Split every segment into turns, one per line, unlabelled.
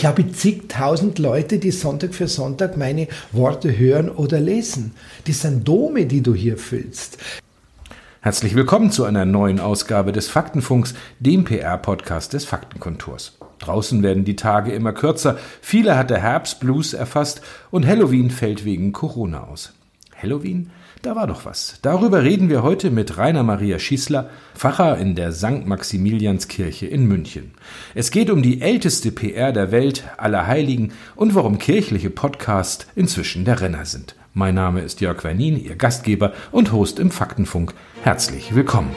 Ich habe zigtausend Leute, die Sonntag für Sonntag meine Worte hören oder lesen. Das sind Dome, die du hier füllst.
Herzlich willkommen zu einer neuen Ausgabe des Faktenfunks, dem PR-Podcast des Faktenkontors. Draußen werden die Tage immer kürzer, viele hat der Herbstblues erfasst und Halloween fällt wegen Corona aus. Halloween? Da war doch was. Darüber reden wir heute mit Rainer Maria Schießler, Pfarrer in der St. Maximilianskirche in München. Es geht um die älteste PR der Welt, aller Heiligen und warum kirchliche Podcasts inzwischen der Renner sind. Mein Name ist Jörg Wernin, Ihr Gastgeber und Host im Faktenfunk. Herzlich willkommen.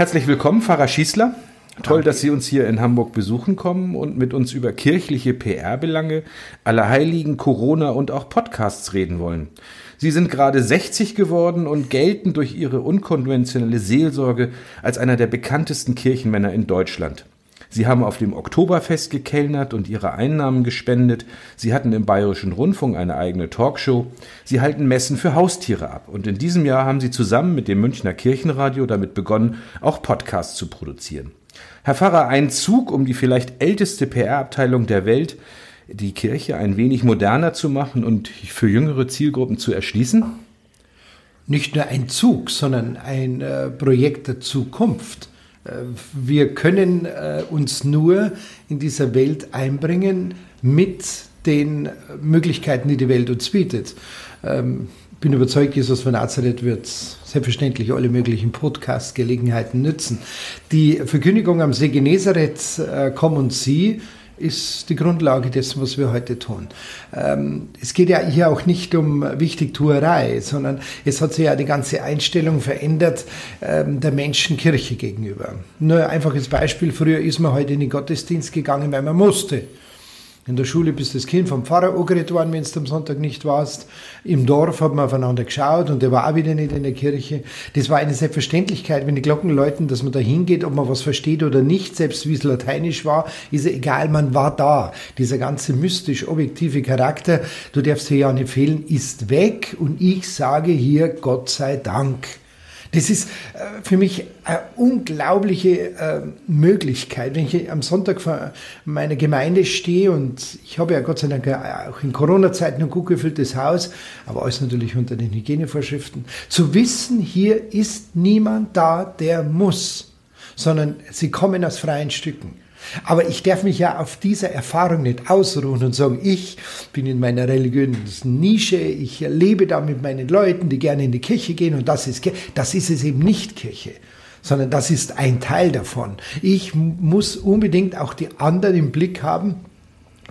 Herzlich willkommen, Pfarrer Schießler. Toll, dass Sie uns hier in Hamburg besuchen kommen und mit uns über kirchliche PR-Belange, Allerheiligen, Corona und auch Podcasts reden wollen. Sie sind gerade 60 geworden und gelten durch Ihre unkonventionelle Seelsorge als einer der bekanntesten Kirchenmänner in Deutschland. Sie haben auf dem Oktoberfest gekellnert und ihre Einnahmen gespendet. Sie hatten im Bayerischen Rundfunk eine eigene Talkshow. Sie halten Messen für Haustiere ab. Und in diesem Jahr haben Sie zusammen mit dem Münchner Kirchenradio damit begonnen, auch Podcasts zu produzieren. Herr Pfarrer, ein Zug um die vielleicht älteste PR-Abteilung der Welt, die Kirche ein wenig moderner zu machen und für jüngere Zielgruppen zu erschließen?
Nicht nur ein Zug, sondern ein äh, Projekt der Zukunft. Äh, wir können äh, uns nur in dieser Welt einbringen mit den Möglichkeiten, die die Welt uns bietet. Ähm, ich bin überzeugt, Jesus von Nazareth wird selbstverständlich alle möglichen Podcast-Gelegenheiten nützen. Die Verkündigung am See Genezareth, äh, komm und sieh, ist die Grundlage dessen, was wir heute tun. Ähm, es geht ja hier auch nicht um Wichtigtuerei, sondern es hat sich ja die ganze Einstellung verändert ähm, der Menschen Kirche gegenüber. Nur ein einfaches Beispiel, früher ist man heute in den Gottesdienst gegangen, weil man musste. In der Schule bist das Kind vom Pfarrer angeredet worden, wenn du am Sonntag nicht warst. Im Dorf hat man aufeinander geschaut und der war auch wieder nicht in der Kirche. Das war eine Selbstverständlichkeit, wenn die Glocken läuten, dass man da hingeht, ob man was versteht oder nicht, selbst wie es lateinisch war, ist ja egal, man war da. Dieser ganze mystisch-objektive Charakter, du darfst hier ja nicht fehlen, ist weg und ich sage hier Gott sei Dank. Das ist äh, für mich eine unglaubliche äh, Möglichkeit, wenn ich am Sonntag vor meiner Gemeinde stehe und ich habe ja Gott sei Dank auch in Corona-Zeiten ein gut gefülltes Haus, aber alles natürlich unter den Hygienevorschriften, zu wissen, hier ist niemand da, der muss, sondern sie kommen aus freien Stücken. Aber ich darf mich ja auf dieser Erfahrung nicht ausruhen und sagen, ich bin in meiner religiösen Nische, ich lebe da mit meinen Leuten, die gerne in die Kirche gehen und das ist, das ist es eben nicht Kirche sondern das ist ein Teil davon. Ich muss unbedingt auch die anderen im Blick haben,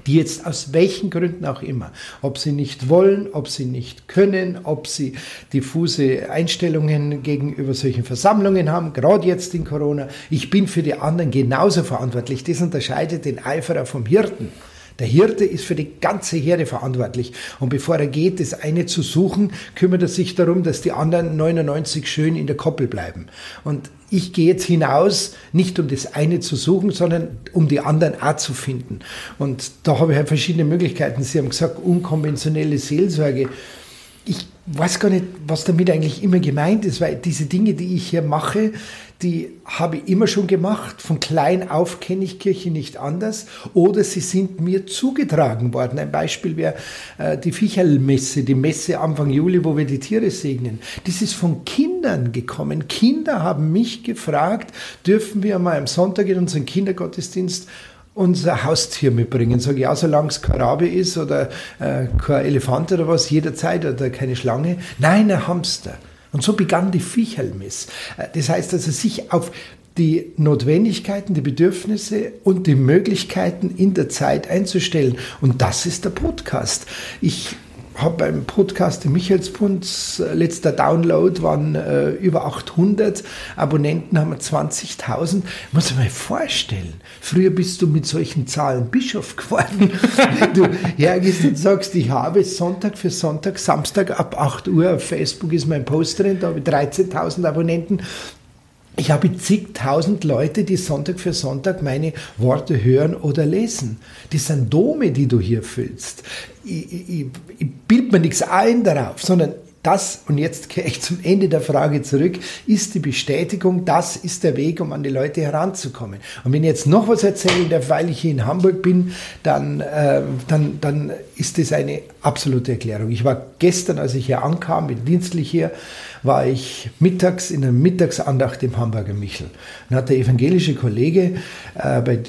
die jetzt aus welchen Gründen auch immer, ob sie nicht wollen, ob sie nicht können, ob sie diffuse Einstellungen gegenüber solchen Versammlungen haben, gerade jetzt in Corona. Ich bin für die anderen genauso verantwortlich. Das unterscheidet den Eiferer vom Hirten. Der Hirte ist für die ganze Herde verantwortlich. Und bevor er geht, das eine zu suchen, kümmert er sich darum, dass die anderen 99 schön in der Koppel bleiben. Und ich gehe jetzt hinaus, nicht um das eine zu suchen, sondern um die anderen auch zu finden. Und da habe ich halt verschiedene Möglichkeiten. Sie haben gesagt, unkonventionelle Seelsorge. Ich weiß gar nicht, was damit eigentlich immer gemeint ist, weil diese Dinge, die ich hier mache, die habe ich immer schon gemacht. Von klein auf kenne ich Kirche nicht anders. Oder sie sind mir zugetragen worden. Ein Beispiel wäre äh, die Viecherlmesse, die Messe Anfang Juli, wo wir die Tiere segnen. Das ist von Kindern gekommen. Kinder haben mich gefragt, dürfen wir mal am Sonntag in unseren Kindergottesdienst unser Haustier mitbringen. Sage ich, ja, solange es kein Rabe ist oder äh, kein Elefant oder was, jederzeit oder keine Schlange. Nein, ein Hamster. Und so begann die Viechelmess. Äh, das heißt also, sich auf die Notwendigkeiten, die Bedürfnisse und die Möglichkeiten in der Zeit einzustellen. Und das ist der Podcast. Ich habe beim Podcast im Michaelsbund, äh, letzter Download waren äh, über 800, Abonnenten haben wir 20.000. Muss ich mir vorstellen, früher bist du mit solchen Zahlen Bischof geworden. du hergehst und sagst, ich habe Sonntag für Sonntag, Samstag ab 8 Uhr auf Facebook ist mein Post drin, da habe ich 13.000 Abonnenten Ich habe zigtausend Leute, die Sonntag für Sonntag meine Worte hören oder lesen. Das sind Dome, die du hier füllst. Ich, ich, ich bild mir nichts ein darauf, sondern das, und jetzt kehre ich zum Ende der Frage zurück, ist die Bestätigung, das ist der Weg, um an die Leute heranzukommen. Und wenn ich jetzt noch was erzählen darf, weil ich hier in Hamburg bin, dann, äh, dann, dann ist das eine absolute Erklärung. Ich war gestern, als ich hier ankam, bin dienstlich hier, war ich mittags in einer Mittagsandacht im Hamburger Michel. Dann hat der evangelische Kollege äh, bei,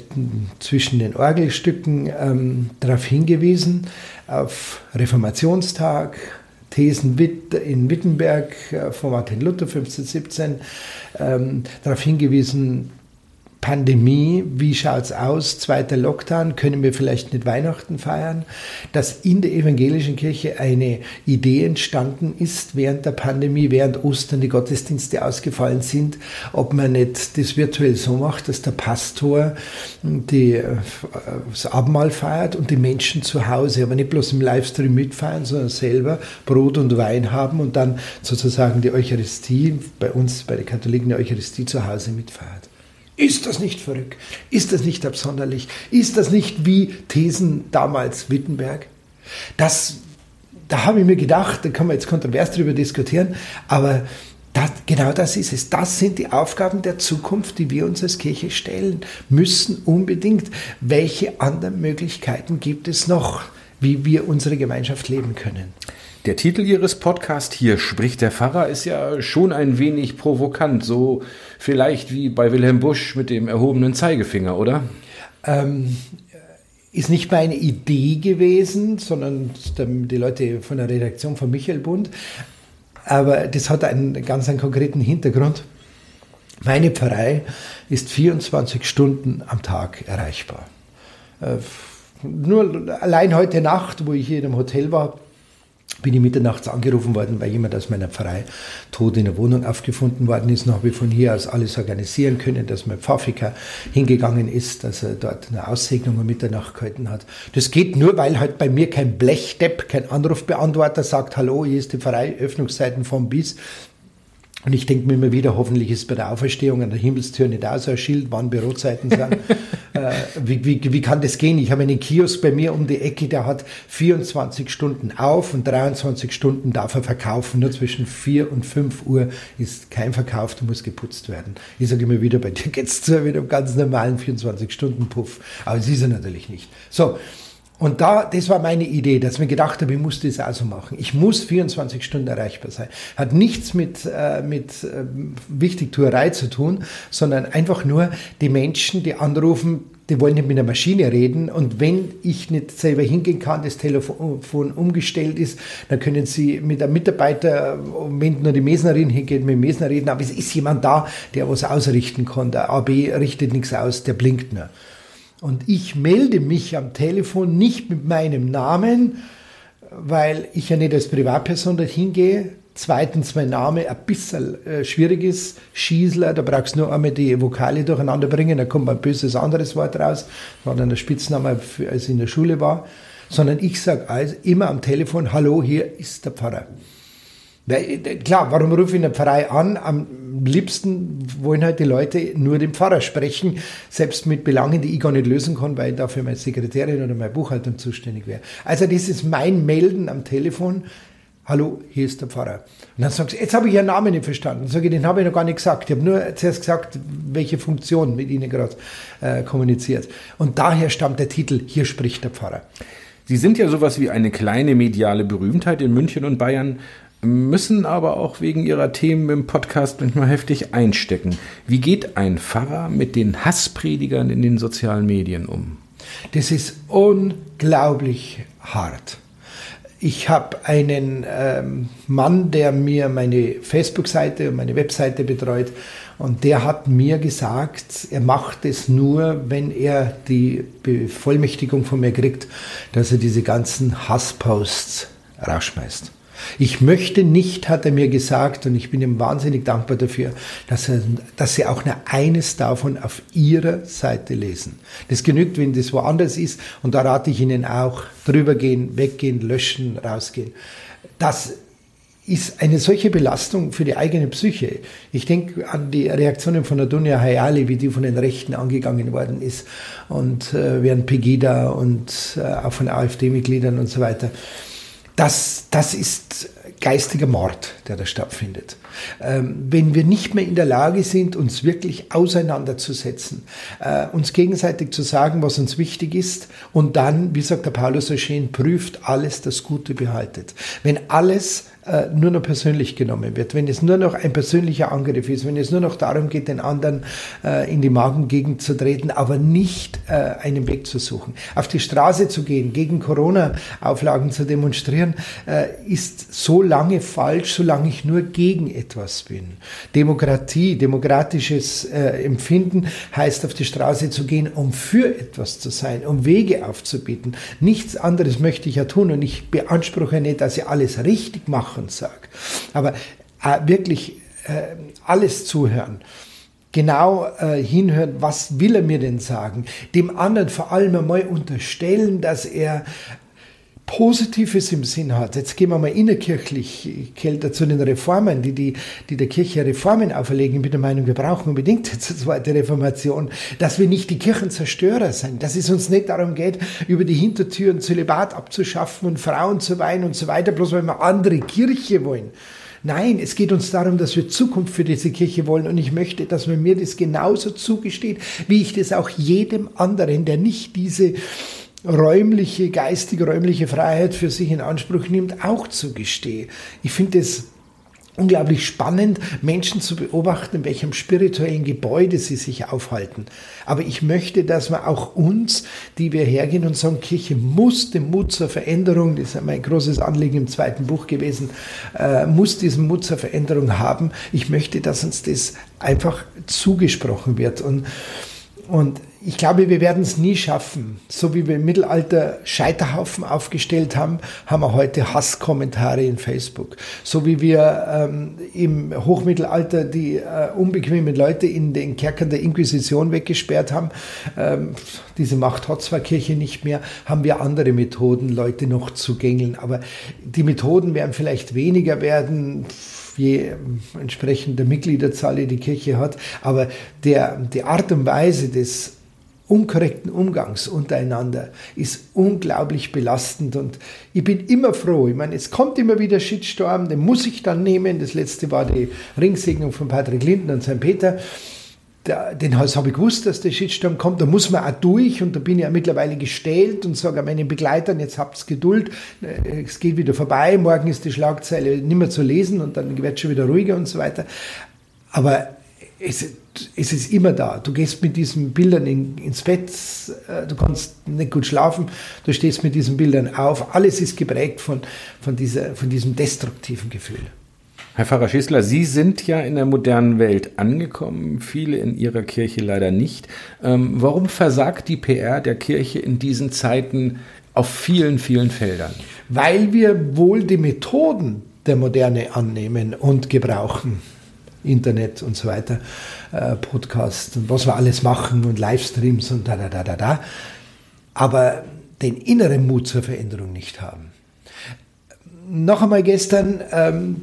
zwischen den Orgelstücken ähm, darauf hingewiesen, auf Reformationstag, Thesen in Wittenberg äh, von Martin Luther 1517 ähm, darauf hingewiesen, Pandemie, wie schaut es aus? Zweiter Lockdown, können wir vielleicht nicht Weihnachten feiern? Dass in der evangelischen Kirche eine Idee entstanden ist während der Pandemie, während Ostern die Gottesdienste ausgefallen sind, ob man nicht das virtuell so macht, dass der Pastor die, äh, das Abendmahl feiert und die Menschen zu Hause, aber nicht bloß im Livestream mitfeiern, sondern selber Brot und Wein haben und dann sozusagen die Eucharistie, bei uns, bei den Katholiken, die Eucharistie zu Hause mitfeiert. Ist das nicht verrückt? Ist das nicht absonderlich? Ist das nicht wie Thesen damals Wittenberg? Das, da habe ich mir gedacht, da kann man jetzt kontrovers darüber diskutieren, aber das, genau das ist es. Das sind die Aufgaben der Zukunft, die wir uns als Kirche stellen müssen, unbedingt. Welche anderen Möglichkeiten gibt es noch, wie wir unsere Gemeinschaft leben können?
Der Titel Ihres Podcasts hier spricht der Pfarrer ist ja schon ein wenig provokant, so vielleicht wie bei Wilhelm Busch mit dem erhobenen Zeigefinger, oder? Ähm,
ist nicht meine Idee gewesen, sondern die Leute von der Redaktion von Michael Bund. Aber das hat einen ganz einen konkreten Hintergrund. Meine Pfarrei ist 24 Stunden am Tag erreichbar. Äh, nur allein heute Nacht, wo ich hier in einem Hotel war, bin ich mitternachts angerufen worden, weil jemand aus meiner Pfarrei tot in der Wohnung aufgefunden worden ist. Noch ich von hier aus alles organisieren können, dass mein Pfarrficker hingegangen ist, dass er dort eine Aussegnung um Mitternacht gehalten hat. Das geht nur, weil halt bei mir kein Blechdepp, kein Anrufbeantworter sagt, hallo, hier ist die Pfarrei, Öffnungszeiten vom bis. Und ich denke mir immer wieder, hoffentlich ist bei der Auferstehung an der Himmelstür nicht auch so ein Schild, wann Bürozeiten sind. äh, wie, wie, wie kann das gehen? Ich habe einen Kiosk bei mir um die Ecke, der hat 24 Stunden auf und 23 Stunden darf er verkaufen. Nur zwischen 4 und 5 Uhr ist kein Verkauf, da muss geputzt werden. Ich sage immer wieder, bei dir geht's zu mit einem ganz normalen 24-Stunden-Puff. Aber es ist er natürlich nicht. So, und da, das war meine Idee, dass mir gedacht habe, ich muss das auch so machen. Ich muss 24 Stunden erreichbar sein. Hat nichts mit, äh, mit äh, Wichtigtuerei zu tun, sondern einfach nur die Menschen, die anrufen, die wollen nicht mit einer Maschine reden. Und wenn ich nicht selber hingehen kann, das Telefon umgestellt ist, dann können Sie mit einem Mitarbeiter, wenn nur die Mesnerin hingeht, mit dem Mesner reden. Aber es ist jemand da, der was ausrichten kann. Der AB richtet nichts aus, der blinkt nur. Und ich melde mich am Telefon nicht mit meinem Namen, weil ich ja nicht als Privatperson dorthin gehe. Zweitens, mein Name ein bisschen äh, schwierig ist. Schießler, da brauchst du nur einmal die Vokale durcheinander bringen, da kommt ein böses anderes Wort raus. War dann der Spitzname, als ich in der Schule war. Sondern ich sage also immer am Telefon, hallo, hier ist der Pfarrer. Weil, klar, warum rufe ich in der Pfarrei an? Am liebsten wollen halt die Leute nur den Pfarrer sprechen, selbst mit Belangen, die ich gar nicht lösen kann, weil dafür meine Sekretärin oder meine Buchhaltung zuständig wäre. Also das ist mein Melden am Telefon. Hallo, hier ist der Pfarrer. Und dann sagst du, jetzt habe ich Ihren Namen nicht verstanden. Dann sage ich, den habe ich noch gar nicht gesagt. Ich habe nur zuerst gesagt, welche Funktion mit Ihnen gerade äh, kommuniziert. Und daher stammt der Titel, hier spricht der Pfarrer.
Sie sind ja sowas wie eine kleine mediale Berühmtheit in München und Bayern müssen aber auch wegen ihrer Themen im Podcast manchmal heftig einstecken. Wie geht ein Pfarrer mit den Hasspredigern in den sozialen Medien um?
Das ist unglaublich hart. Ich habe einen ähm, Mann, der mir meine Facebook-Seite und meine Webseite betreut und der hat mir gesagt, er macht es nur, wenn er die Bevollmächtigung von mir kriegt, dass er diese ganzen Hassposts rausschmeißt. Ich möchte nicht, hat er mir gesagt, und ich bin ihm wahnsinnig dankbar dafür, dass, er, dass Sie auch nur eines davon auf Ihrer Seite lesen. Das genügt, wenn das woanders ist, und da rate ich Ihnen auch, drüber gehen, weggehen, löschen, rausgehen. Das ist eine solche Belastung für die eigene Psyche. Ich denke an die Reaktionen von der Hayali, wie die von den Rechten angegangen worden ist und äh, während Pegida und äh, auch von AfD-Mitgliedern und so weiter. Das, das ist geistiger Mord, der da stattfindet. Ähm, wenn wir nicht mehr in der Lage sind, uns wirklich auseinanderzusetzen, äh, uns gegenseitig zu sagen, was uns wichtig ist und dann, wie sagt der Paulus so schön, prüft alles das Gute behaltet. Wenn alles nur noch persönlich genommen wird, wenn es nur noch ein persönlicher Angriff ist, wenn es nur noch darum geht, den anderen äh, in die Magengegend zu treten, aber nicht äh, einen Weg zu suchen. Auf die Straße zu gehen, gegen Corona-Auflagen zu demonstrieren, äh, ist so lange falsch, solange ich nur gegen etwas bin. Demokratie, demokratisches äh, Empfinden heißt, auf die Straße zu gehen, um für etwas zu sein, um Wege aufzubieten. Nichts anderes möchte ich ja tun und ich beanspruche nicht, dass ich alles richtig mache machen sage. Aber äh, wirklich äh, alles zuhören genau äh, hinhören, was will er mir denn sagen? Dem anderen vor allem einmal unterstellen, dass er Positives im Sinn hat. Jetzt gehen wir mal innerkirchlich kälter zu den Reformen, die, die, die der Kirche Reformen auferlegen. Ich bin der Meinung, wir brauchen unbedingt jetzt eine zweite Reformation, dass wir nicht die Kirchenzerstörer sind, dass es uns nicht darum geht, über die Hintertüren Zölibat abzuschaffen und Frauen zu weinen und so weiter, bloß weil wir andere Kirche wollen. Nein, es geht uns darum, dass wir Zukunft für diese Kirche wollen und ich möchte, dass man mir das genauso zugesteht, wie ich das auch jedem anderen, der nicht diese räumliche, geistige, räumliche Freiheit für sich in Anspruch nimmt, auch zugestehe. Ich finde es unglaublich spannend, Menschen zu beobachten, in welchem spirituellen Gebäude sie sich aufhalten. Aber ich möchte, dass man auch uns, die wir hergehen und sagen, Kirche muss den Mut zur Veränderung, das ist mein großes Anliegen im zweiten Buch gewesen, äh, muss diesen Mut zur Veränderung haben. Ich möchte, dass uns das einfach zugesprochen wird. Und und ich glaube, wir werden es nie schaffen. So wie wir im Mittelalter Scheiterhaufen aufgestellt haben, haben wir heute Hasskommentare in Facebook. So wie wir ähm, im Hochmittelalter die äh, unbequemen Leute in den Kerkern der Inquisition weggesperrt haben, ähm, diese Macht hat zwar Kirche nicht mehr, haben wir andere Methoden, Leute noch zu gängeln. Aber die Methoden werden vielleicht weniger werden je entsprechend der Mitgliederzahl, die die Kirche hat. Aber der, die Art und Weise des unkorrekten Umgangs untereinander ist unglaublich belastend und ich bin immer froh. Ich meine, es kommt immer wieder Shitstorm, den muss ich dann nehmen. Das letzte war die Ringsegnung von Patrick Linden und St. Peter der, den habe ich gewusst, dass der Shitstorm kommt. Da muss man auch durch und da bin ich ja mittlerweile gestellt und sage meinen Begleitern, jetzt habt Geduld, äh, es geht wieder vorbei, morgen ist die Schlagzeile nicht mehr zu lesen und dann wird schon wieder ruhiger und so weiter. Aber es, es ist immer da. Du gehst mit diesen Bildern in, ins Bett, äh, du kannst nicht gut schlafen, du stehst mit diesen Bildern auf. Alles ist geprägt von, von, dieser, von diesem destruktiven Gefühl.
Herr Pfarrer Schissler, Sie sind ja in der modernen Welt angekommen, viele in Ihrer Kirche leider nicht. Ähm, warum versagt die PR der Kirche in diesen Zeiten auf vielen, vielen Feldern?
Weil wir wohl die Methoden der Moderne annehmen und gebrauchen. Internet und so weiter, äh, Podcast und was wir alles machen und Livestreams und da, da, da, da, da. Aber den inneren Mut zur Veränderung nicht haben noch einmal gestern ähm,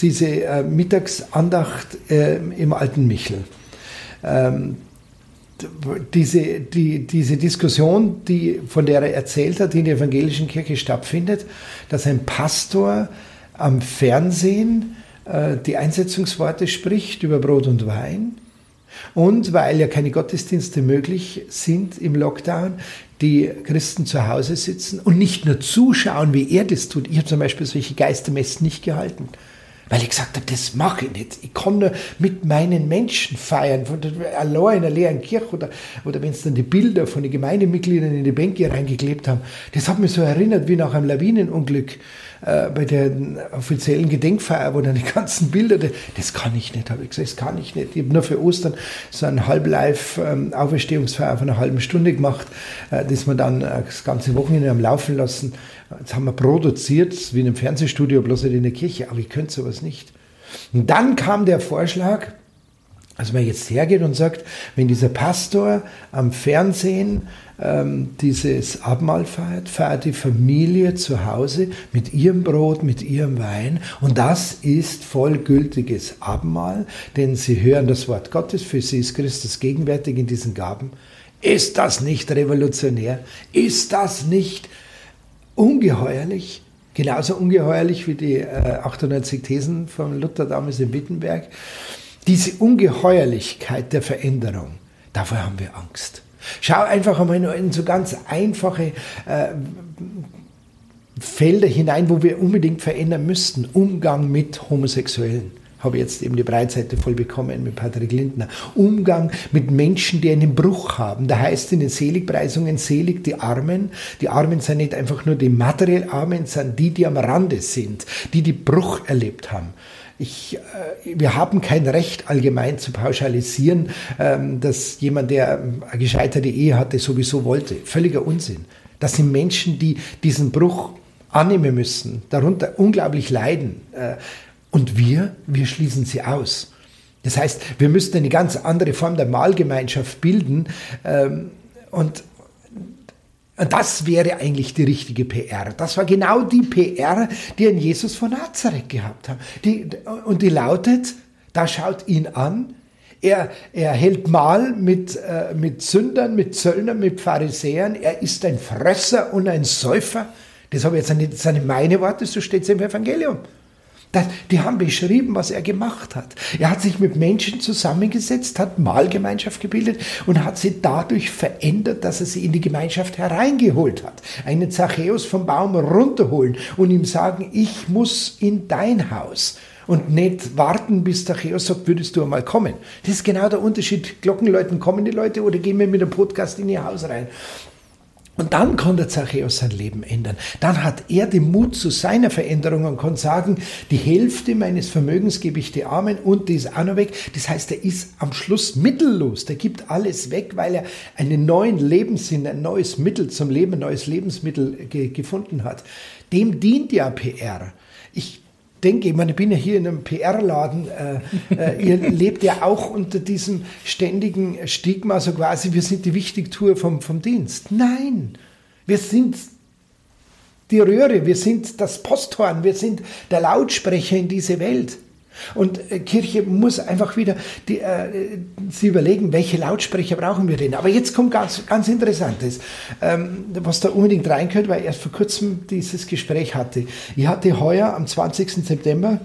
diese äh, Mittagsandacht äh, im Alten Michel. Ähm, diese, die, diese Diskussion, die, von der er erzählt hat, die in der evangelischen Kirche stattfindet, dass ein Pastor am Fernsehen die Einsetzungsworte spricht über Brot und Wein und weil ja keine Gottesdienste möglich sind im Lockdown, die Christen zu Hause sitzen und nicht nur zuschauen, wie er das tut. Ich habe zum Beispiel solche Geistermessen nicht gehalten, weil ich gesagt habe, das mache ich nicht. Ich kann nur mit meinen Menschen feiern, von der, allein in einer leeren Kirche oder, oder wenn es dann die Bilder von den Gemeindemitgliedern in die Bänke reingeklebt haben. Das hat mich so erinnert wie nach einem Lawinenunglück äh, bei der offiziellen Gedenkfeier, wo dann die ganzen Bilder, das kann ich nicht, habe ich gesagt, das kann ich nicht. Ich habe nur für Ostern so ein Halblive-Auferstehungsfeier von einer halben Stunde gemacht, äh, das wir dann äh, das ganze Wochenende am Laufen lassen. Das haben wir produziert, wie in einem Fernsehstudio, bloß nicht in der Kirche, aber ich könnte sowas nicht. Und dann kam der Vorschlag, Also man jetzt hergeht und sagt, wenn dieser Pastor am Fernsehen ähm, dieses Abendmahl feiert, feiert die Familie zu Hause mit ihrem Brot, mit ihrem Wein und das ist vollgültiges Abendmahl, denn sie hören das Wort Gottes, für sie ist Christus gegenwärtig in diesen Gaben. Ist das nicht revolutionär? Ist das nicht ungeheuerlich? Genauso ungeheuerlich wie die äh, 98 Thesen von Luther damals in Wittenberg. Diese Ungeheuerlichkeit der Veränderung, davor haben wir Angst. Schau einfach einmal nur in so ganz einfache äh, Felder hinein, wo wir unbedingt verändern müssten. Umgang mit Homosexuellen. Habe jetzt eben die Breitseite voll bekommen mit Patrick Lindner. Umgang mit Menschen, die einen Bruch haben. Da heißt in den Seligpreisungen, selig die Armen. Die Armen sind nicht einfach nur die materiell Armen, sondern die, die am Rande sind, die die Bruch erlebt haben. Ich, äh, wir haben kein Recht, allgemein zu pauschalisieren, ähm, dass jemand, der ähm, eine gescheiterte Ehe hatte, sowieso wollte. Völliger Unsinn. Das sind Menschen, die diesen Bruch annehmen müssen, darunter unglaublich leiden. Und wir, wir schließen sie aus. Das heißt, wir müssten eine ganz andere Form der Mahlgemeinschaft bilden. Ähm, und das wäre eigentlich die richtige PR. Das war genau die PR, die ein Jesus von Nazareth gehabt hat. Die, und die lautet, da schaut ihn an, er, er hält Mahl mit, äh, mit Sündern, mit Zöllnern, mit Pharisäern, er ist ein Fresser und ein Säufer. Das habe ich jetzt nicht, das sind meine Worte, so steht es im Evangelium. Das, die haben beschrieben, was er gemacht hat. Er hat sich mit Menschen zusammengesetzt, hat Mahlgemeinschaft gebildet und hat sie dadurch verändert, dass er sie in die Gemeinschaft hereingeholt hat. Einen Zachäus vom Baum runterholen und ihm sagen, ich muss in dein Haus und nicht warten, bis Zachäus sagt, würdest du einmal kommen. Das ist genau der Unterschied. Glockenläuten kommen die Leute oder gehen wir mit einem Podcast in ihr Haus rein. Und dann kann der Zachäus sein Leben ändern. Dann hat er den Mut zu seiner Veränderung und kann sagen, die Hälfte meines Vermögens gebe ich den Armen und die ist auch noch weg. Das heißt, er ist am Schluss mittellos. Der gibt alles weg, weil er einen neuen Lebenssinn, ein neues Mittel zum Leben, ein neues Lebensmittel ge gefunden hat. Dem dient ja PR. Ich denke, ich meine, ich bin ja hier in einem PR-Laden, äh, äh, ihr lebt ja auch unter diesem ständigen Stigma, so quasi, wir sind die Wichtigtour vom, vom Dienst. Nein, wir sind die Röhre, wir sind das Posthorn, wir sind der Lautsprecher in diese Welt. Und äh, Kirche muss einfach wieder die, äh, sie überlegen, welche Lautsprecher brauchen wir denn. Aber jetzt kommt ganz, ganz Interessantes, ähm, was da unbedingt reingehört, weil ich erst vor kurzem dieses Gespräch hatte. Ich hatte heuer am 20. September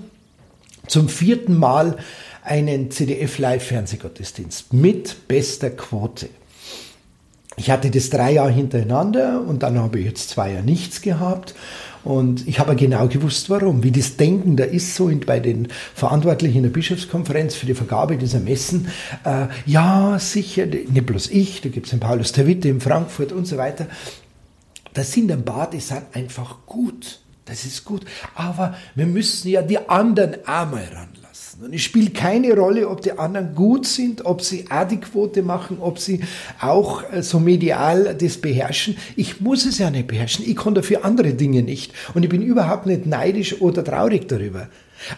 zum vierten Mal einen CDF-Live-Fernsehgottesdienst mit bester Quote. Ich hatte das drei Jahre hintereinander und dann habe ich jetzt zwei Jahre nichts gehabt. Und ich habe genau gewusst, warum. Wie das Denken da ist, so in, bei den Verantwortlichen in der Bischofskonferenz für die Vergabe dieser Messen. Äh, ja, sicher, nicht bloß ich, da gibt es den Paulus der Witte in Frankfurt und so weiter. Das sind ein paar, die sind einfach gut. Das ist gut. Aber wir müssen ja die anderen auch mal ran lassen. Und es spielt keine Rolle, ob die anderen gut sind, ob sie Adäquote machen, ob sie auch äh, so medial das beherrschen. Ich muss es ja nicht beherrschen. Ich kann dafür andere Dinge nicht. Und ich bin überhaupt nicht neidisch oder traurig darüber.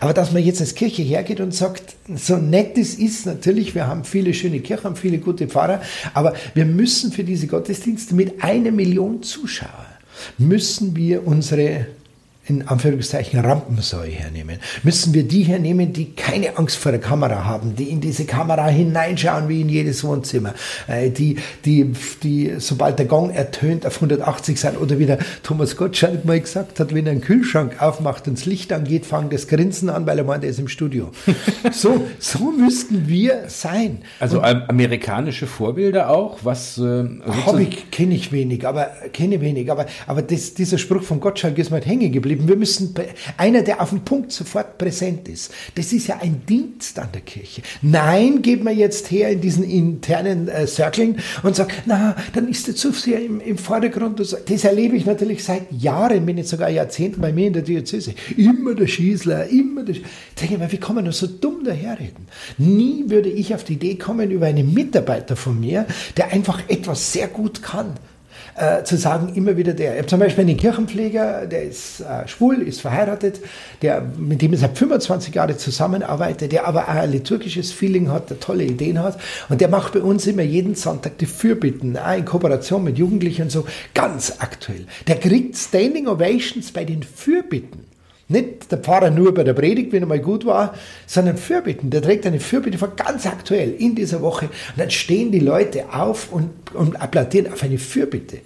Aber dass man jetzt als Kirche hergeht und sagt, so nett es ist, natürlich, wir haben viele schöne Kirchen, viele gute Pfarrer, aber wir müssen für diese Gottesdienste mit einer Million Zuschauer, müssen wir unsere in Anführungszeichen Rampensäue hernehmen? Müssen wir die hernehmen, die keine Angst vor der Kamera haben, die in diese Kamera hineinschauen wie in jedes Wohnzimmer, äh, die, die, die sobald der Gong ertönt auf 180 sind oder wie der Thomas Gottschalk mal gesagt hat, wenn er einen Kühlschrank aufmacht und das Licht angeht, fangen das Grinsen an, weil er meint, er ist im Studio. so, so müssten wir sein.
Also und, amerikanische Vorbilder auch, was äh,
Hobby kenne ich wenig, aber kenne wenig, aber, aber das, dieser Spruch von Gottschalk ist mir halt hängen geblieben leben. Wir müssen, einer, der auf dem Punkt sofort präsent ist. Das ist ja ein Dienst an der Kirche. Nein, geht man jetzt her in diesen internen äh, Circling und sagt, na, dann ist der zu sehr im, im Vordergrund. Das erlebe ich natürlich seit Jahren, wenn nicht sogar Jahrzehnten bei mir in der Diözese. Immer der Schießler, immer der Schießler. Denke ich mal, wie kann man nur so dumm daherreden? Nie würde ich auf die Idee kommen über einen Mitarbeiter von mir, der einfach etwas sehr gut kann äh, zu sagen, immer wieder der. Ich habe zum Beispiel einen Kirchenpfleger, der ist äh, schwul, ist verheiratet, der, mit dem ich seit 25 Jahren zusammenarbeite, der aber auch ein liturgisches Feeling hat, der tolle Ideen hat. Und der macht bei uns immer jeden Sonntag die Fürbitten, auch in Kooperation mit Jugendlichen und so, ganz aktuell. Der kriegt Standing Ovations bei den Fürbitten. Nicht der Pfarrer nur bei der Predigt, wenn er mal gut war, sondern Fürbitten. Der trägt eine Fürbitte von ganz aktuell in dieser Woche. Und dann stehen die Leute auf und, und applaudieren auf eine Fürbitte.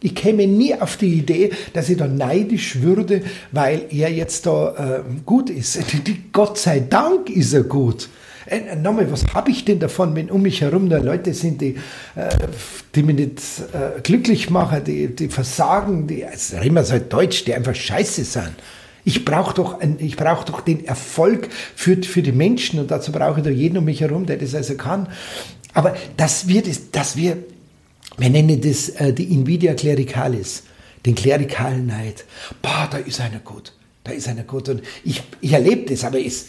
Ich käme nie auf die Idee, dass ich da neidisch würde, weil er jetzt da äh, gut ist. Gott sei Dank ist er gut. Äh, nochmal, was habe ich denn davon, wenn um mich herum da Leute sind, die, äh, die mich nicht äh, glücklich machen, die, die versagen, die, also reden wir so Deutsch, die einfach scheiße sind. Ich brauche doch, brauch doch den Erfolg für, für die Menschen und dazu brauche ich doch jeden um mich herum, der das also kann. Aber dass wir, das, dass wir, wir nennen das äh, die Invidia Clericalis, den klerikalen Neid. Boah, da ist einer gut, da ist einer gut. Und ich, ich erlebe das, aber es,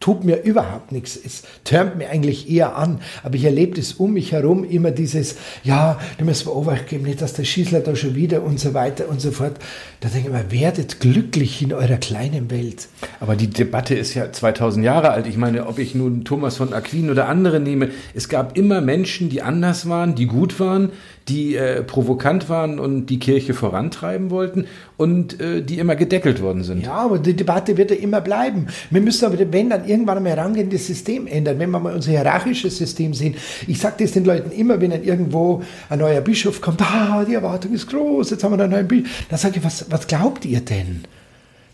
tut mir überhaupt nichts. Es türmt mir eigentlich eher an. Aber ich erlebe das um mich herum immer dieses, ja, müssen wir Obacht geben, nicht, dass der Schießler da schon wieder und so weiter und so fort. Da denke ich mal, werdet glücklich in eurer kleinen Welt.
Aber die Debatte ist ja 2000 Jahre alt. Ich meine, ob ich nun Thomas von Aquin oder andere nehme, es gab immer Menschen, die anders waren, die gut waren, die äh, provokant waren und die Kirche vorantreiben wollten und äh, die immer gedeckelt worden sind.
Ja, aber die Debatte wird ja immer bleiben. Wir müssen aber, wenn dann irgendwann einmal herangehen, das System ändern. Wenn wir mal unser hierarchisches System sehen. Ich sage das den Leuten immer, wenn dann irgendwo ein neuer Bischof kommt, ah, die Erwartung ist groß, jetzt haben wir einen neuen Bischof. Dann sage ich, was, was glaubt ihr denn?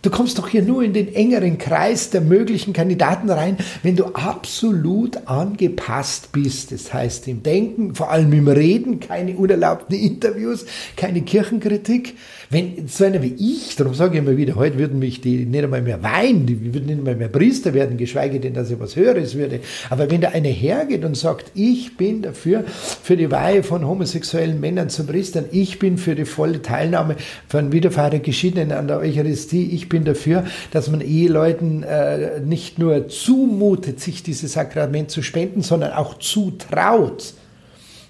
Du kommst doch hier nur in den engeren Kreis der möglichen Kandidaten rein, wenn du absolut angepasst bist. Das heißt im Denken, vor allem im Reden, keine unerlaubten Interviews, keine Kirchenkritik. Wenn so einer wie ich, darum sage ich immer wieder, heute würden mich die nicht einmal mehr weinen, die würden nicht einmal mehr Priester werden, geschweige denn, dass ich was Höheres würde. Aber wenn da einer hergeht und sagt, ich bin dafür, für die Weihe von homosexuellen Männern zu Priestern, ich bin für die volle Teilnahme von Wiederfahrer Geschiedenen an der Eucharistie, ich bin dafür, dass man Eheleuten äh, nicht nur zumutet, sich dieses Sakrament zu spenden, sondern auch zutraut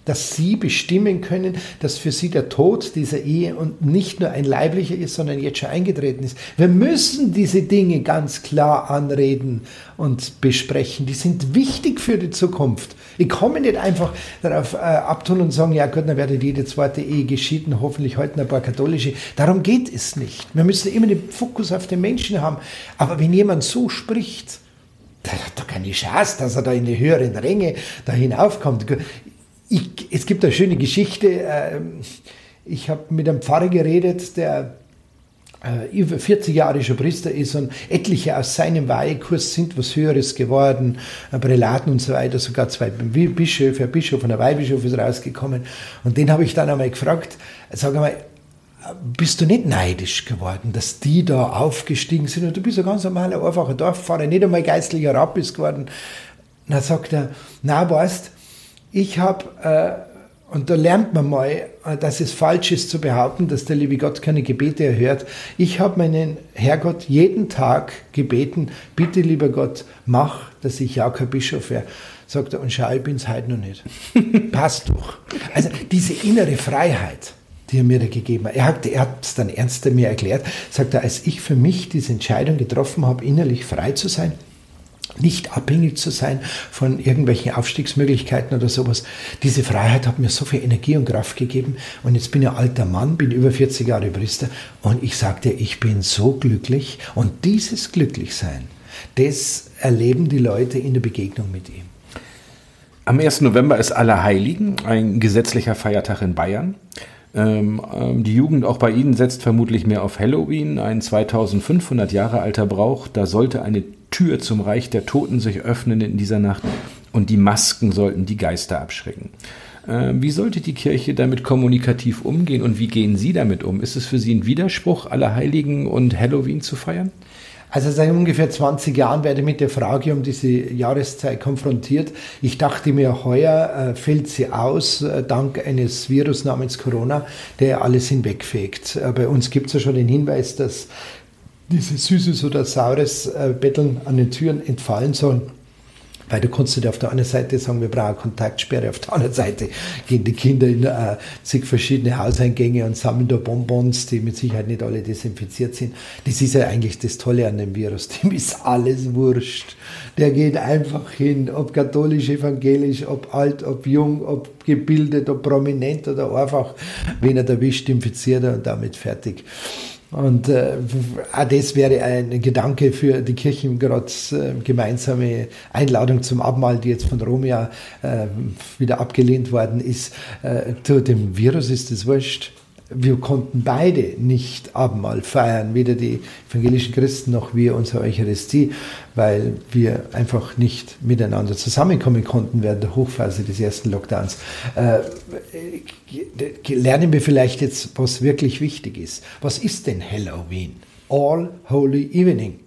dass sie bestimmen können, dass für sie der Tod dieser Ehe und nicht nur ein leiblicher ist, sondern jetzt schon eingetreten ist. Wir müssen diese Dinge ganz klar anreden und besprechen. Die sind wichtig für die Zukunft. Ich komme nicht einfach darauf äh, abtun und sagen, ja Gott, dann werdet jede zweite Ehe geschieden, hoffentlich heute ein paar katholische. Darum geht es nicht. Wir müssen immer den Fokus auf den Menschen haben. Aber wenn jemand so spricht, der hat doch keine Chance, dass er da in die höheren Ränge da hinaufkommt. Ich, es gibt eine schöne Geschichte. Ähm, ich habe mit einem Pfarrer geredet, der äh, über 40 Jahre schon Priester ist und etliche aus seinem Weihekurs sind was Höheres geworden, Prälaten und so weiter, sogar zwei Bischöfe, ein Bischof und ein Weihbischof ist rausgekommen. Und den habe ich dann einmal gefragt, sag einmal, bist du nicht neidisch geworden, dass die da aufgestiegen sind und du bist ein ganz normaler, einfacher Dorffahrer, nicht einmal geistlicher Rabbis geworden. Und dann sagt er, na weißt, ich habe, äh, und da lernt man mal, äh, dass es falsch ist zu behaupten, dass der liebe Gott keine Gebete erhört. Ich habe meinen Herrgott jeden Tag gebeten, bitte lieber Gott, mach, dass ich ja kein Bischof wäre. Sagt er, und schau, ich bin es heute noch nicht. Passt doch. Also diese innere Freiheit, die er mir da gegeben hat. Er hat es dann ernster mir erklärt, sagt er, als ich für mich diese Entscheidung getroffen habe, innerlich frei zu sein, nicht abhängig zu sein von irgendwelchen Aufstiegsmöglichkeiten oder sowas. Diese Freiheit hat mir so viel Energie und Kraft gegeben. Und jetzt bin ich ein alter Mann, bin über 40 Jahre Priester und ich sagte, ich bin so glücklich. Und dieses Glücklichsein, das erleben die Leute in der Begegnung mit ihm.
Am 1. November ist Allerheiligen, ein gesetzlicher Feiertag in Bayern. Ähm, ähm, die Jugend auch bei Ihnen setzt vermutlich mehr auf Halloween, ein 2500 Jahre alter Brauch. Da sollte eine Tür zum Reich der Toten sich öffnen in dieser Nacht und die Masken sollten die Geister abschrecken. Äh, wie sollte die Kirche damit kommunikativ umgehen und wie gehen Sie damit um? Ist es für Sie ein Widerspruch, Allerheiligen und Halloween zu feiern?
Also seit ungefähr 20 Jahren werde ich mit der Frage um diese Jahreszeit konfrontiert. Ich dachte mir, heuer äh, fällt sie aus, äh, dank eines Virus namens Corona, der alles hinwegfegt. Bei uns gibt es ja schon den Hinweis, dass diese Süßes oder Saures äh, Betteln an den Türen entfallen sollen. Weil du kannst nicht auf der einen Seite sagen, wir brauchen Kontaktsperre, auf der anderen Seite gehen die Kinder in äh, zig verschiedene Hauseingänge und sammeln da Bonbons, die mit Sicherheit nicht alle desinfiziert sind. Das ist ja eigentlich das Tolle an dem Virus. Dem ist alles wurscht. Der geht einfach hin, ob katholisch, evangelisch, ob alt, ob jung, ob gebildet, ob prominent oder einfach, wenn er erwischt, infiziert er und damit fertig. Und äh, auch das wäre ein Gedanke für die Kirchen, gerade äh, gemeinsame Einladung zum Abendmahl, die jetzt von Rom ja äh, wieder abgelehnt worden ist. Äh, zu dem Virus ist es wurscht wir konnten beide nicht Abendmahl feiern, weder die evangelischen Christen noch wir unsere Eucharistie, weil wir einfach nicht miteinander zusammenkommen konnten während der Hochphase des ersten Lockdowns. Äh, lernen wir vielleicht jetzt, was wirklich wichtig ist. Was ist denn Halloween? All Holy Evening.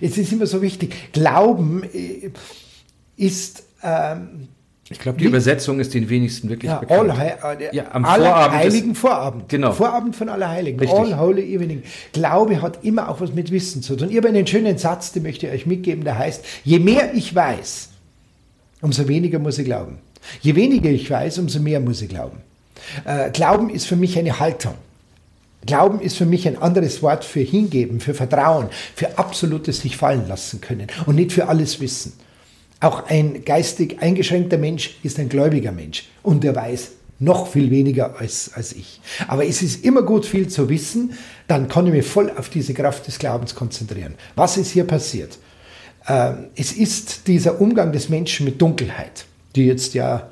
Es ist immer so wichtig. Glauben äh, ist ähm,
ich glaube, die Wie? Übersetzung ist den wenigsten wirklich
ja, bekannt. All, äh, ja, am Vorabend Heiligen Vorabend.
Genau.
Vorabend von Allerheiligen. Richtig. All Holy Evening. Glaube hat immer auch was mit Wissen zu tun. Ich habe einen schönen Satz, den möchte ich euch mitgeben, der heißt, je mehr ich weiß, umso weniger muss ich glauben. Je weniger ich weiß, umso mehr muss ich glauben. Äh, glauben ist für mich eine Haltung. Glauben ist für mich ein anderes Wort für hingeben, für Vertrauen, für absolutes sich fallen lassen können und nicht für alles Wissen. Auch ein geistig eingeschränkter Mensch ist ein gläubiger Mensch und er weiß noch viel weniger als, als ich. Aber es ist immer gut, viel zu wissen, dann kann ich mich voll auf diese Kraft des Glaubens konzentrieren. Was ist hier passiert? Ähm, es ist dieser Umgang des Menschen mit Dunkelheit, die jetzt ja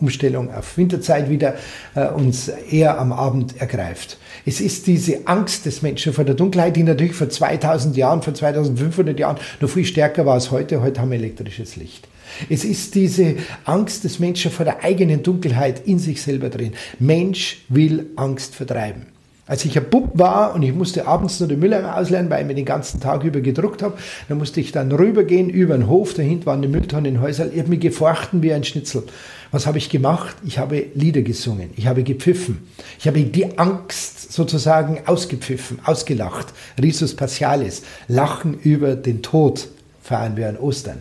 Umstellung auf Winterzeit wieder äh, uns eher am Abend ergreift. Es ist diese Angst des Menschen vor der Dunkelheit, die natürlich vor 2000 Jahren, vor 2500 Jahren noch viel stärker war als heute. Heute haben wir elektrisches Licht. Es ist diese Angst des Menschen vor der eigenen Dunkelheit in sich selber drin. Mensch will Angst vertreiben. Als ich ein Bub war und ich musste abends nur den Mülleimer auslernen, weil ich mir den ganzen Tag über gedruckt habe, dann musste ich dann rübergehen über den Hof, dahinter waren die Mülltonnen Häuser. Ich habe mich gefochten wie ein Schnitzel. Was habe ich gemacht? Ich habe Lieder gesungen, ich habe gepfiffen, ich habe die Angst sozusagen ausgepfiffen, ausgelacht. Risus Passialis, Lachen über den Tod feiern wir an Ostern.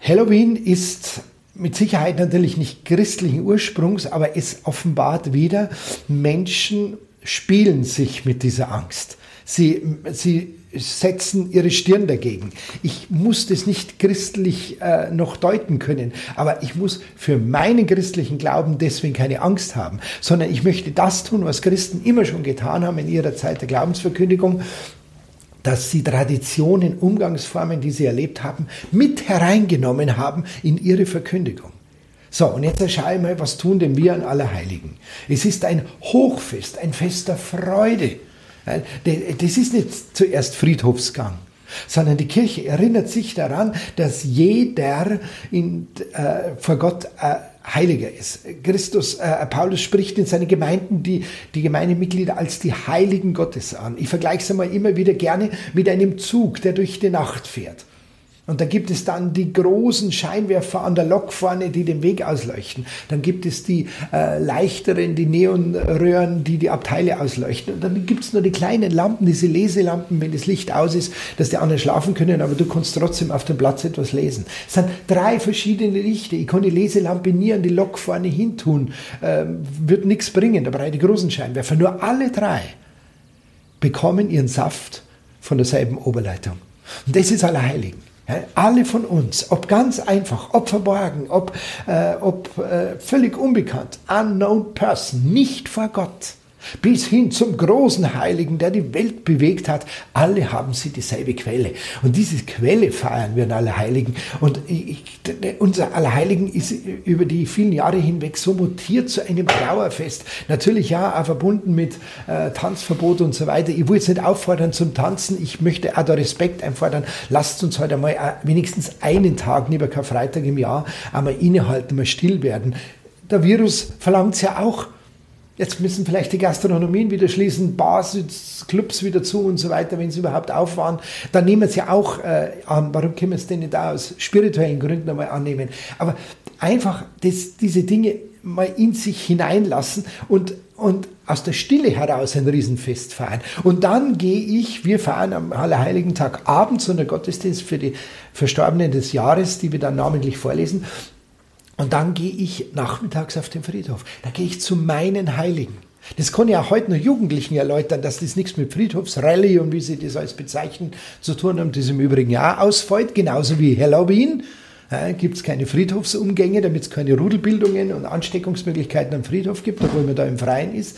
Halloween ist mit Sicherheit natürlich nicht christlichen Ursprungs, aber es offenbart wieder, Menschen spielen sich mit dieser Angst. Sie, sie setzen ihre Stirn dagegen. Ich muss das nicht christlich äh, noch deuten können, aber ich muss für meinen christlichen Glauben deswegen keine Angst haben, sondern ich möchte das tun, was Christen immer schon getan haben in ihrer Zeit der Glaubensverkündigung, dass sie Traditionen, Umgangsformen, die sie erlebt haben, mit hereingenommen haben in ihre Verkündigung. So, und jetzt schau ich mal, was tun denn wir an Allerheiligen? Es ist ein Hochfest, ein Fest der Freude. Das ist nicht zuerst Friedhofsgang, sondern die Kirche erinnert sich daran, dass jeder in, äh, vor Gott äh, Heiliger ist. Christus, äh, Paulus spricht in seinen Gemeinden die, die Gemeindemitglieder als die Heiligen Gottes an. Ich vergleiche es einmal immer wieder gerne mit einem Zug, der durch die Nacht fährt. Und da gibt es dann die großen Scheinwerfer an der Lok vorne, die den Weg ausleuchten. Dann gibt es die äh, leichteren, die Neonröhren, die die Abteile ausleuchten. Und dann gibt es nur die kleinen Lampen, diese Leselampen, wenn das Licht aus ist, dass die anderen schlafen können, aber du kannst trotzdem auf dem Platz etwas lesen. Es sind drei verschiedene Lichter. Ich kann die Leselampe nie an die Lok vorne hin tun. Ähm, wird nichts bringen, da brauche ich die großen Scheinwerfer. Nur alle drei bekommen ihren Saft von derselben Oberleitung. Und das ist Allerheiligen. Alle von uns, ob ganz einfach, ob verborgen, ob, äh, ob äh, völlig unbekannt, unknown person, nicht vor Gott, bis hin zum großen Heiligen, der die Welt bewegt hat. Alle haben sie dieselbe Quelle. Und diese Quelle feiern wir in Allerheiligen. Und ich, unser Allerheiligen ist über die vielen Jahre hinweg so mutiert zu einem Trauerfest. Natürlich ja, auch verbunden mit äh, Tanzverbot und so weiter. Ich will jetzt nicht auffordern zum Tanzen. Ich möchte auch da Respekt einfordern. Lasst uns heute mal äh, wenigstens einen Tag, lieber Karfreitag im Jahr, einmal innehalten, mal still werden. Der Virus verlangt es ja auch Jetzt müssen vielleicht die Gastronomien wieder schließen, Bars, Clubs wieder zu und so weiter, wenn sie überhaupt auffahren. Dann nehmen sie auch äh, an. Warum können wir es denn nicht aus spirituellen Gründen einmal annehmen? Aber einfach das, diese Dinge mal in sich hineinlassen und, und aus der Stille heraus ein Riesenfest feiern. Und dann gehe ich, wir feiern am Allerheiligen Tag abends einen Gottesdienst für die Verstorbenen des Jahres, die wir dann namentlich vorlesen. Und dann gehe ich nachmittags auf den Friedhof. Da gehe ich zu meinen Heiligen. Das kann ja heute noch Jugendlichen erläutern, dass das nichts mit Friedhofsrallye und wie sie das alles bezeichnen zu tun haben, das im Übrigen ja ausfällt, genauso wie Halloween. Ja, gibt es keine Friedhofsumgänge, damit es keine Rudelbildungen und Ansteckungsmöglichkeiten am Friedhof gibt, obwohl man da im Freien ist,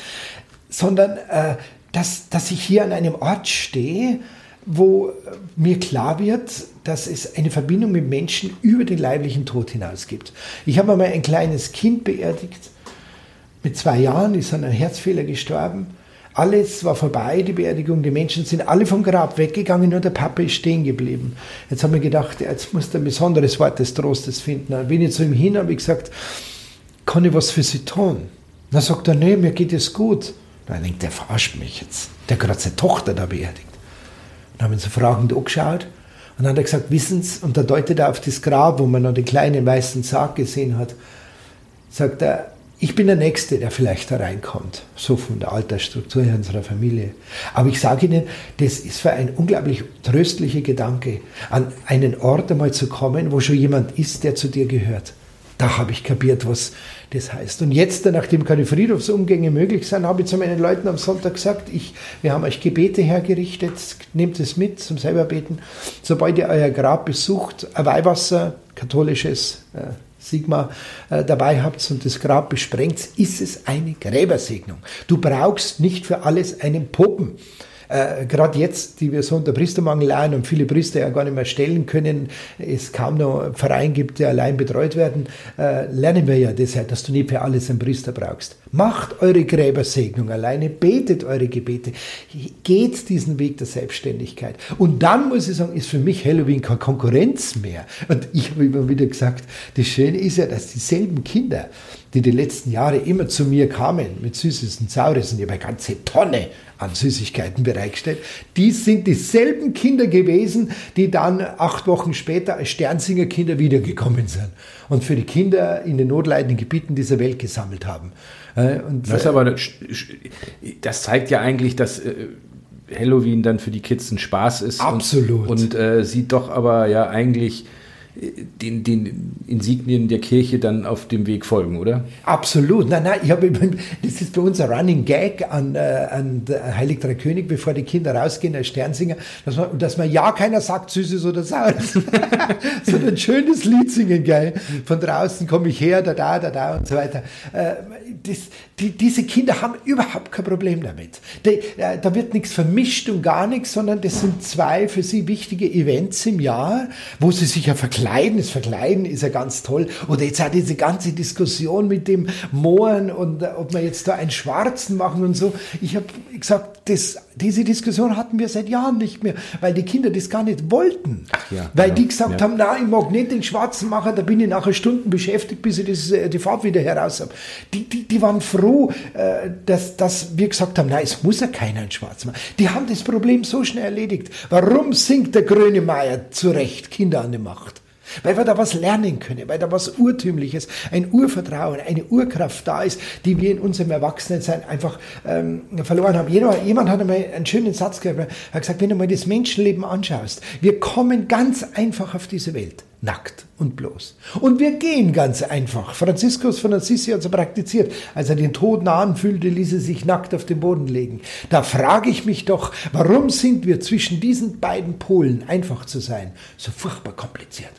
sondern äh, dass, dass ich hier an einem Ort stehe, wo mir klar wird, dass es eine Verbindung mit Menschen über den leiblichen Tod hinaus gibt. Ich habe einmal ein kleines Kind beerdigt, mit zwei Jahren ist an einem Herzfehler gestorben. Alles war vorbei, die Beerdigung. Die Menschen sind alle vom Grab weggegangen, nur der Papa ist stehen geblieben. Jetzt haben wir gedacht, jetzt muss er ein besonderes Wort des Trostes finden. Dann bin ich zu ihm hin habe gesagt, kann ich was für Sie tun? Dann sagt er, nee, mir geht es gut. Dann denkt der verarscht mich jetzt. Der hat gerade seine Tochter da beerdigt. Dann haben wir so fragend angeschaut. Und dann hat er gesagt, wissen Sie, und da deutet er auf das Grab, wo man noch den kleinen weißen Sarg gesehen hat, sagt er, ich bin der Nächste, der vielleicht da reinkommt, so von der Altersstruktur her unserer Familie. Aber ich sage Ihnen, das ist für ein unglaublich tröstlicher Gedanke, an einen Ort einmal zu kommen, wo schon jemand ist, der zu dir gehört. Da habe ich kapiert, was das heißt. Und jetzt, nachdem keine Friedhofsumgänge möglich sind, habe ich zu meinen Leuten am Sonntag gesagt, ich, wir haben euch Gebete hergerichtet, nehmt es mit zum selber beten. Sobald ihr euer Grab besucht, ein Weihwasser, katholisches, äh, Sigma äh, dabei habt und das Grab besprengt, ist es eine Gräbersegnung. Du brauchst nicht für alles einen Popen äh, gerade jetzt, die wir so unter Priestermangel leiden und viele Priester ja gar nicht mehr stellen können, es kaum noch Verein gibt, die allein betreut werden, äh, lernen wir ja deshalb, dass du nicht für alles einen Priester brauchst. Macht eure Gräbersegnung alleine, betet eure Gebete, geht diesen Weg der Selbstständigkeit. Und dann muss ich sagen, ist für mich Halloween keine Konkurrenz mehr. Und ich habe immer wieder gesagt, das Schöne ist ja, dass dieselben Kinder, die die letzten Jahre immer zu mir kamen mit Süßes und Saures und ich habe eine ganze Tonne an Süßigkeiten bereitgestellt. Die sind dieselben Kinder gewesen, die dann acht Wochen später als Sternsinger-Kinder wiedergekommen sind und für die Kinder in den notleidenden Gebieten dieser Welt gesammelt haben.
Äh, und das, aber, das zeigt ja eigentlich, dass äh, Halloween dann für die Kids ein Spaß ist.
Absolut.
Und, und äh, sieht doch aber ja eigentlich den, den Insignien der Kirche dann auf dem Weg folgen, oder?
Absolut. Nein, nein, ich habe, das ist bei uns ein Running Gag an, äh, an Heilig Drei König, bevor die Kinder rausgehen als Sternsinger, dass man, dass man ja keiner sagt Süßes oder Saures, sondern ein schönes Lied singen, geil. Von draußen komme ich her, da, da, da, da und so weiter. Äh, das, die, diese Kinder haben überhaupt kein Problem damit. Die, äh, da wird nichts vermischt und gar nichts, sondern das sind zwei für sie wichtige Events im Jahr, wo sie sich ja verkleiden. Das Verkleiden ist ja ganz toll. Oder jetzt auch diese ganze Diskussion mit dem Mohren und äh, ob wir jetzt da einen Schwarzen machen und so. Ich habe gesagt, das, diese Diskussion hatten wir seit Jahren nicht mehr, weil die Kinder das gar nicht wollten. Ja, weil genau. die gesagt ja. haben, na, ich mag nicht den Schwarzen machen, da bin ich nachher Stunden beschäftigt, bis ich das, äh, die Farbe wieder heraus habe. Die, die, die waren froh, äh, dass, dass wir gesagt haben, nein, es muss ja keiner einen Schwarzen machen. Die haben das Problem so schnell erledigt. Warum singt der Grönemeyer zu Recht Kinder an die Macht? Weil wir da was lernen können, weil da was Urtümliches, ein Urvertrauen, eine Urkraft da ist, die wir in unserem Erwachsenensein einfach ähm, verloren haben. Jemand, jemand hat einmal einen schönen Satz gehört, hat gesagt, wenn du mal das Menschenleben anschaust, wir kommen ganz einfach auf diese Welt, nackt und bloß. Und wir gehen ganz einfach. Franziskus von Assisi hat es praktiziert. Als er den Tod nahen fühlte, ließ er sich nackt auf den Boden legen. Da frage ich mich doch, warum sind wir zwischen diesen beiden Polen einfach zu sein so furchtbar kompliziert?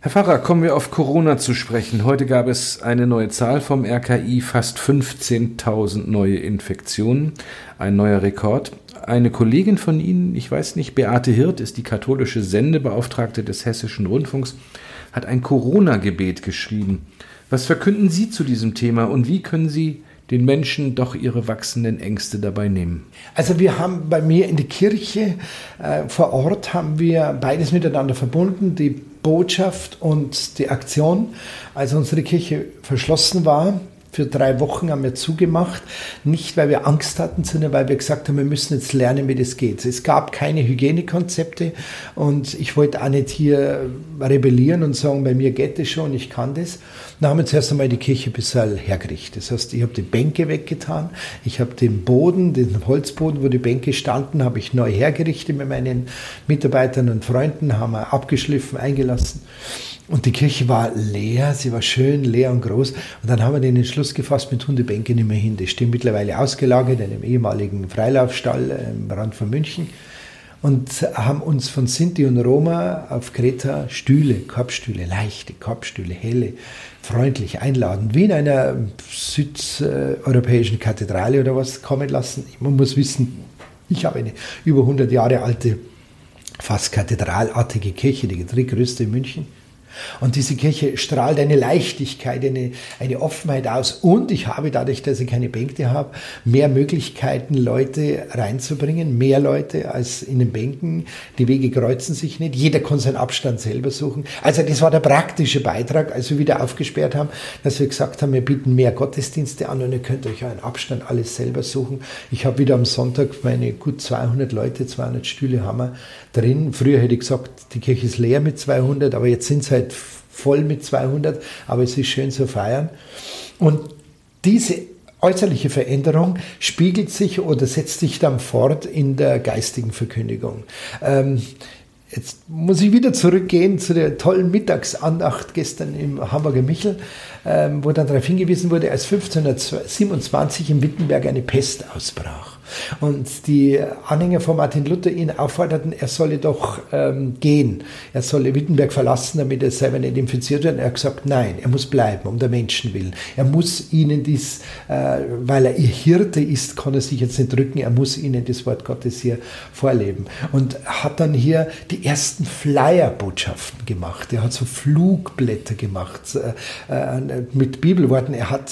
Herr Pfarrer, kommen wir auf Corona zu sprechen. Heute gab es eine neue Zahl vom RKI, fast 15.000 neue Infektionen, ein neuer Rekord. Eine Kollegin von Ihnen, ich weiß nicht, Beate Hirt, ist die katholische Sendebeauftragte des Hessischen Rundfunks, hat ein Corona-Gebet geschrieben. Was verkünden Sie zu diesem Thema und wie können Sie den Menschen doch ihre wachsenden Ängste dabei nehmen?
Also wir haben bei mir in der Kirche äh, vor Ort haben wir beides miteinander verbunden, die Botschaft und die Aktion. Als unsere Kirche verschlossen war, für drei Wochen haben wir zugemacht. Nicht, weil wir Angst hatten, sondern weil wir gesagt haben, wir müssen jetzt lernen, wie das geht. Es gab keine Hygienekonzepte und ich wollte auch nicht hier rebellieren und sagen, bei mir geht das schon, ich kann das. Dann haben wir zuerst einmal die Kirche ein bisschen hergerichtet. Das heißt, ich habe die Bänke weggetan, ich habe den Boden, den Holzboden, wo die Bänke standen, habe ich neu hergerichtet mit meinen Mitarbeitern und Freunden, haben wir abgeschliffen, eingelassen. Und die Kirche war leer, sie war schön leer und groß. Und dann haben wir den Entschluss gefasst, mit Hundebänke nicht mehr hin. Die stehen mittlerweile ausgelagert in einem ehemaligen Freilaufstall im Rand von München. Und haben uns von Sinti und Roma auf Kreta Stühle, Korbstühle, leichte Korbstühle, helle, freundlich einladen, wie in einer südeuropäischen Kathedrale oder was kommen lassen. Man muss wissen, ich habe eine über 100 Jahre alte, fast kathedralartige Kirche, die drittgrößte in München und diese Kirche strahlt eine Leichtigkeit, eine, eine Offenheit aus. Und ich habe dadurch, dass ich keine Bänke habe, mehr Möglichkeiten, Leute reinzubringen, mehr Leute als in den Bänken. Die Wege kreuzen sich nicht. Jeder kann seinen Abstand selber suchen. Also das war der praktische Beitrag, als wir wieder aufgesperrt haben, dass wir gesagt haben, wir bieten mehr Gottesdienste an und ihr könnt euch einen Abstand alles selber suchen. Ich habe wieder am Sonntag meine gut 200 Leute, 200 Stühle haben wir drin. Früher hätte ich gesagt, die Kirche ist leer mit 200, aber jetzt sind es halt voll mit 200, aber es ist schön zu feiern. Und diese äußerliche Veränderung spiegelt sich oder setzt sich dann fort in der geistigen Verkündigung. Ähm, Jetzt muss ich wieder zurückgehen zu der tollen Mittagsandacht gestern im Hamburger Michel, ähm, wo dann darauf hingewiesen wurde, als 1527 in Wittenberg eine Pest ausbrach und die Anhänger von Martin Luther ihn aufforderten, er solle doch ähm, gehen, er solle Wittenberg verlassen, damit er selber nicht infiziert wird. Und er hat gesagt, nein, er muss bleiben, um der Menschen willen. Er muss ihnen dies, äh, weil er ihr Hirte ist, kann er sich jetzt nicht drücken, er muss ihnen das Wort Gottes hier vorleben. Und hat dann hier die ersten Flyer-Botschaften gemacht. Er hat so Flugblätter gemacht äh, äh, mit Bibelworten. Er hat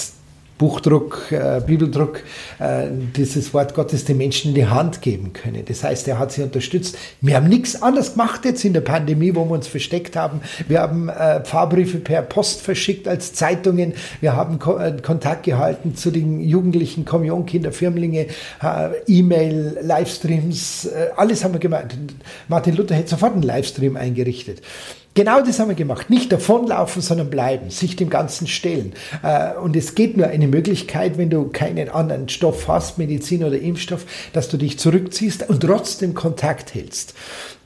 Buchdruck, äh, Bibeldruck, äh, dieses Wort Gottes den Menschen in die Hand geben können. Das heißt, er hat sie unterstützt. Wir haben nichts anderes gemacht jetzt in der Pandemie, wo wir uns versteckt haben. Wir haben äh, Pfarrbriefe per Post verschickt als Zeitungen. Wir haben Ko äh, Kontakt gehalten zu den Jugendlichen, Kommunionkinder, Firmlinge, äh, E-Mail, Livestreams, äh, alles haben wir gemacht. Martin Luther hätte sofort einen Livestream eingerichtet. Genau das haben wir gemacht. Nicht davonlaufen, sondern bleiben, sich dem Ganzen stellen. Äh, und es geht nur eine Möglichkeit, wenn du keinen anderen Stoff hast, Medizin oder Impfstoff, dass du dich zurückziehst und trotzdem Kontakt hältst.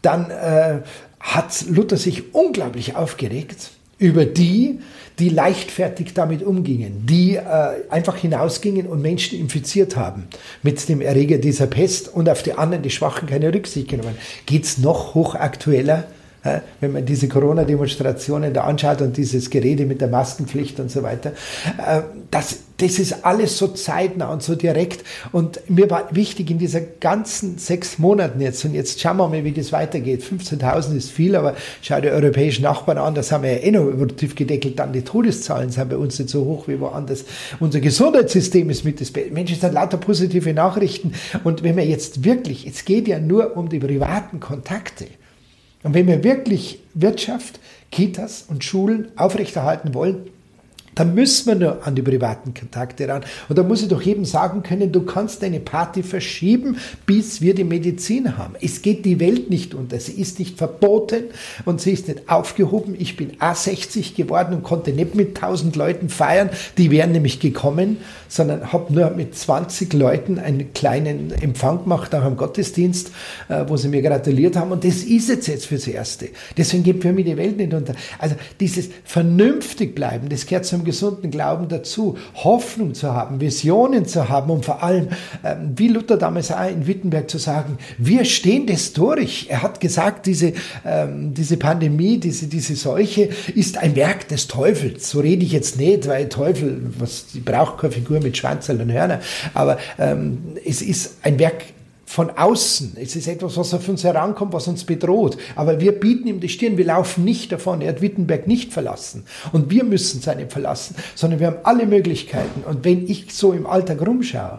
Dann äh, hat Luther sich unglaublich aufgeregt über die, die leichtfertig damit umgingen, die äh, einfach hinausgingen und Menschen infiziert haben mit dem Erreger dieser Pest und auf die anderen, die Schwachen, keine Rücksicht genommen. Geht's noch hochaktueller? Wenn man diese Corona-Demonstrationen da anschaut und dieses Gerede mit der Maskenpflicht und so weiter, äh, das, das ist alles so zeitnah und so direkt. Und mir war wichtig in dieser ganzen sechs Monaten jetzt, und jetzt schauen wir mal, wie das weitergeht. 15.000 ist viel, aber schau die europäischen Nachbarn an, das haben wir ja eh noch übertief gedeckelt. Dann die Todeszahlen sind bei uns nicht so hoch wie woanders. Unser Gesundheitssystem ist mit das Beste. Mensch, es sind lauter positive Nachrichten. Und wenn wir jetzt wirklich, es geht ja nur um die privaten Kontakte. Und wenn wir wirklich Wirtschaft, Kitas und Schulen aufrechterhalten wollen, dann müssen wir nur an die privaten Kontakte ran. Und da muss ich doch jedem sagen können, du kannst deine Party verschieben, bis wir die Medizin haben. Es geht die Welt nicht unter. Sie ist nicht verboten und sie ist nicht aufgehoben. Ich bin A60 geworden und konnte nicht mit 1000 Leuten feiern. Die wären nämlich gekommen, sondern habe nur mit 20 Leuten einen kleinen Empfang gemacht nach einem Gottesdienst, äh, wo sie mir gratuliert haben. Und das ist jetzt jetzt fürs Erste. Deswegen geht für mich die Welt nicht unter. Also dieses vernünftig bleiben, das gehört zum gesunden Glauben dazu, Hoffnung zu haben, Visionen zu haben und vor allem, ähm, wie Luther damals auch in Wittenberg zu sagen, wir stehen das durch. Er hat gesagt, diese, ähm, diese Pandemie, diese, diese Seuche ist ein Werk des Teufels. So rede ich jetzt nicht, weil Teufel, was, die braucht keine Figur mit Schwanzerl und Hörner, aber ähm, es ist ein Werk von außen. Es ist etwas, was auf uns herankommt, was uns bedroht. Aber wir bieten ihm die Stirn, wir laufen nicht davon. Er hat Wittenberg nicht verlassen. Und wir müssen seine verlassen, sondern wir haben alle Möglichkeiten. Und wenn ich so im Alltag rumschaue,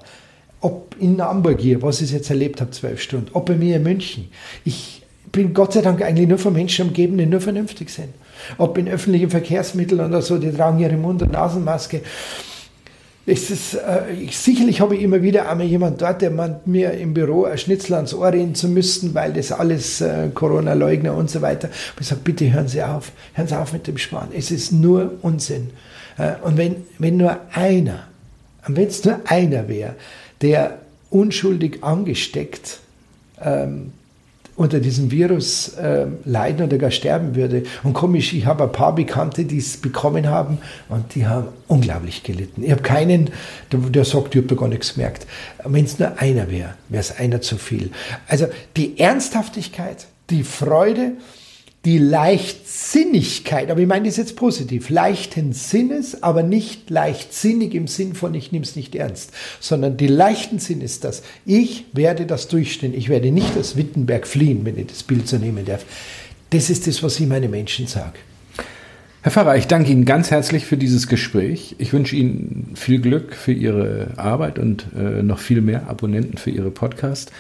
ob in Hamburg hier, was ich jetzt erlebt habe, zwölf Stunden, ob bei mir in München, ich bin Gott sei Dank eigentlich nur von Menschen umgeben, die nur vernünftig sind. Ob in öffentlichen Verkehrsmitteln oder so, die tragen ihre Mund- und Nasenmaske es ist, äh, ich, sicherlich habe ich immer wieder einmal jemand dort, der meint, mir im Büro ein Schnitzel ans Ohr reden zu müssen, weil das alles äh, Corona-Leugner und so weiter. Und ich sage, bitte hören Sie auf, hören Sie auf mit dem Sparen. Es ist nur Unsinn. Äh, und wenn, wenn nur einer, wenn es nur einer wäre, der unschuldig angesteckt ähm, unter diesem Virus äh, leiden oder gar sterben würde. Und komisch, ich habe ein paar Bekannte, die es bekommen haben und die haben unglaublich gelitten. Ich habe keinen, der, der sagt, ich habe gar nichts gemerkt. Wenn es nur einer wäre, wäre es einer zu viel. Also die Ernsthaftigkeit, die Freude, die Leichtsinnigkeit, aber ich meine das jetzt positiv, leichten Sinnes, aber nicht leichtsinnig im Sinn von ich nehme es nicht ernst, sondern die leichten Sinn ist das, ich werde das durchstehen, ich werde nicht aus Wittenberg fliehen, wenn ich das Bild so nehmen darf. Das ist das, was ich meine Menschen sage.
Herr Pfarrer, ich danke Ihnen ganz herzlich für dieses Gespräch. Ich wünsche Ihnen viel Glück für Ihre Arbeit und äh, noch viel mehr Abonnenten für Ihre Podcast.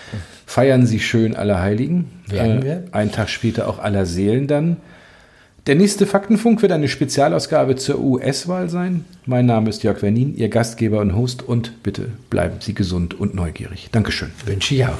Feiern Sie schön Allerheiligen.
Werden wir.
Äh, einen Tag später auch aller Seelen dann. Der nächste Faktenfunk wird eine Spezialausgabe zur US-Wahl sein. Mein Name ist Jörg Wernin, Ihr Gastgeber und Host und bitte bleiben Sie gesund und neugierig. Dankeschön.
Wünsche ich auch.